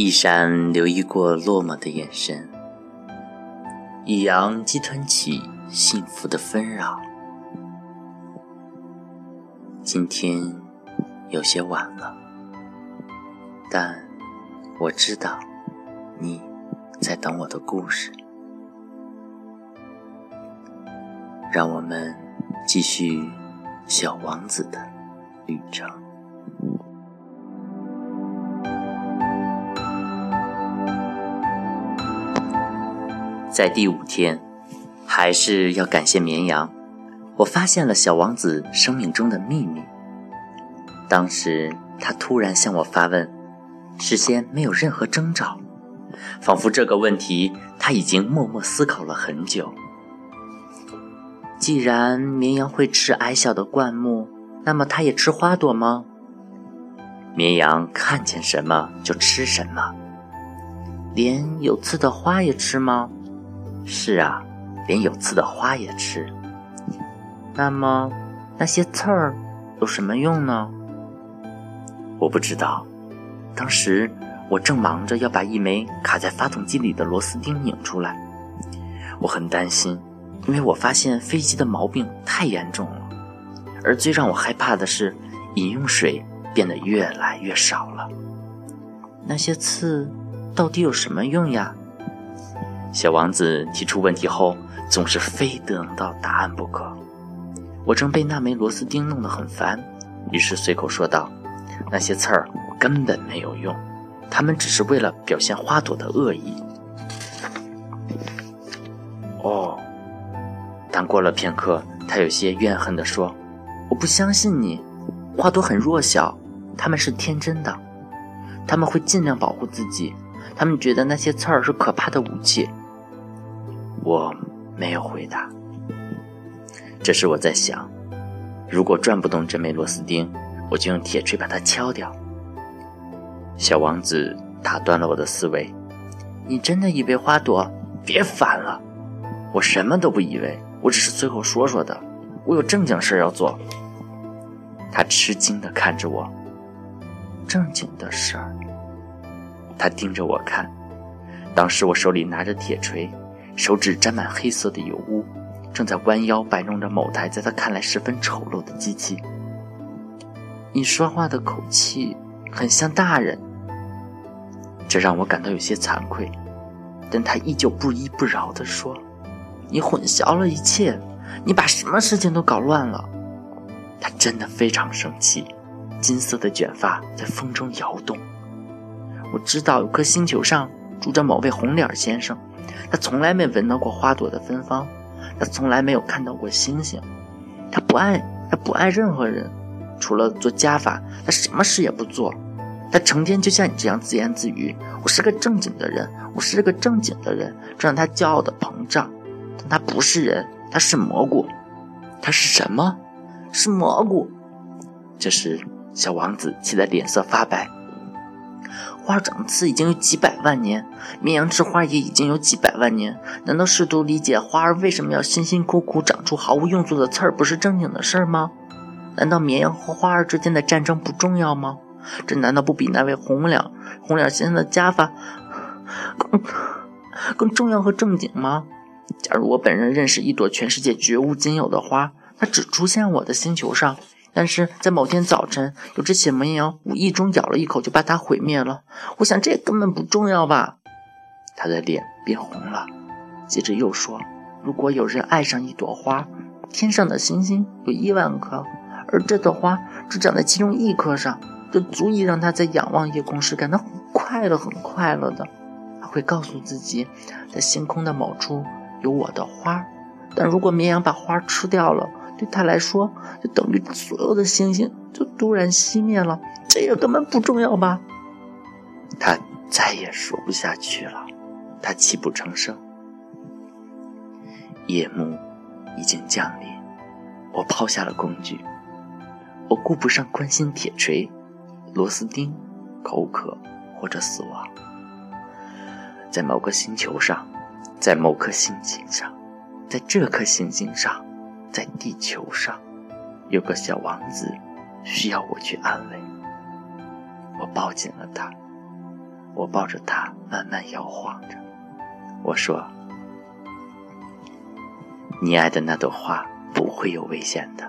一闪留意过落寞的眼神，一扬击团起幸福的纷扰。今天有些晚了，但我知道你在等我的故事。让我们继续小王子的旅程。在第五天，还是要感谢绵羊。我发现了小王子生命中的秘密。当时他突然向我发问，事先没有任何征兆，仿佛这个问题他已经默默思考了很久。既然绵羊会吃矮小的灌木，那么它也吃花朵吗？绵羊看见什么就吃什么，连有刺的花也吃吗？是啊，连有刺的花也吃。那么，那些刺儿有什么用呢？我不知道。当时我正忙着要把一枚卡在发动机里的螺丝钉拧出来，我很担心，因为我发现飞机的毛病太严重了。而最让我害怕的是，饮用水变得越来越少了。那些刺到底有什么用呀？小王子提出问题后，总是非得到答案不可。我正被那枚螺丝钉弄得很烦，于是随口说道：“那些刺儿根本没有用，它们只是为了表现花朵的恶意。”哦，但过了片刻，他有些怨恨地说：“我不相信你，花朵很弱小，它们是天真的，他们会尽量保护自己。他们觉得那些刺儿是可怕的武器。”我没有回答。这时我在想，如果转不动这枚螺丝钉，我就用铁锤把它敲掉。小王子打断了我的思维：“你真的以为花朵？别烦了，我什么都不以为，我只是随口说说的。我有正经事要做。”他吃惊地看着我：“正经的事儿？”他盯着我看。当时我手里拿着铁锤。手指沾满黑色的油污，正在弯腰摆弄着某台在他看来十分丑陋的机器。你说话的口气很像大人，这让我感到有些惭愧。但他依旧不依不饶地说：“你混淆了一切，你把什么事情都搞乱了。”他真的非常生气，金色的卷发在风中摇动。我知道有颗星球上住着某位红脸先生。他从来没闻到过花朵的芬芳，他从来没有看到过星星，他不爱他不爱任何人，除了做加法，他什么事也不做。他成天就像你这样自言自语：“我是个正经的人，我是个正经的人。”这让他骄傲的膨胀。但他不是人，他是蘑菇。他是什么？是蘑菇。这时，小王子气得脸色发白。花长刺已经有几百万年，绵羊吃花也已经有几百万年。难道试图理解花儿为什么要辛辛苦苦长出毫无用处的刺儿不是正经的事儿吗？难道绵羊和花儿之间的战争不重要吗？这难道不比那位红脸红脸先生的家法 更更重要和正经吗？假如我本人认识一朵全世界绝无仅有的花，它只出现我的星球上。但是在某天早晨，有只小绵羊无意中咬了一口，就把它毁灭了。我想这根本不重要吧？他的脸变红了，接着又说：“如果有人爱上一朵花，天上的星星有亿万颗，而这朵花只长在其中一颗上，就足以让他在仰望夜空时感到很快乐，很快乐的。他会告诉自己，在星空的某处有我的花。但如果绵羊把花吃掉了，对他来说，就等于所有的星星就突然熄灭了。这也根本不重要吧？他再也说不下去了，他泣不成声。夜幕已经降临，我抛下了工具，我顾不上关心铁锤、螺丝钉、口渴或者死亡。在某个星球上，在某颗星星上，在这颗星星上。在地球上，有个小王子，需要我去安慰。我抱紧了他，我抱着他慢慢摇晃着。我说：“你爱的那朵花不会有危险的。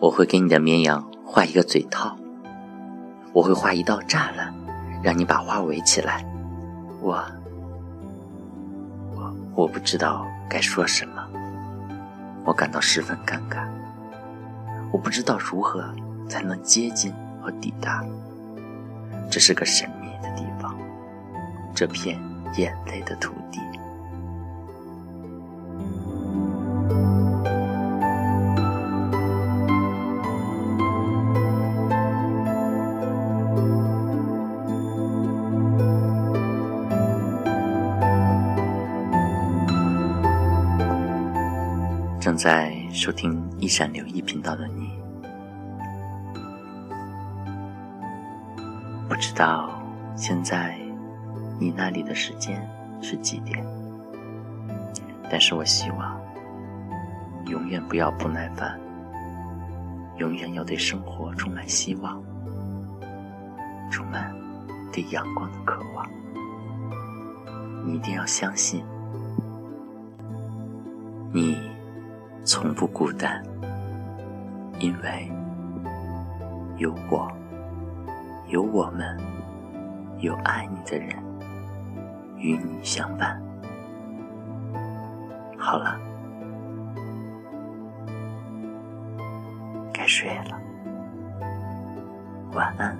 我会给你的绵羊画一个嘴套，我会画一道栅栏，让你把花围起来。我，我，我不知道该说什么，我感到十分尴尬。我不知道如何才能接近和抵达。这是个神秘的地方，这片。”眼泪的土地。在收听一闪留意频道的你，不知道现在。你那里的时间是几点？但是我希望永远不要不耐烦，永远要对生活充满希望，充满对阳光的渴望。你一定要相信，你从不孤单，因为有我，有我们，有爱你的人。与你相伴。好了，该睡了，晚安。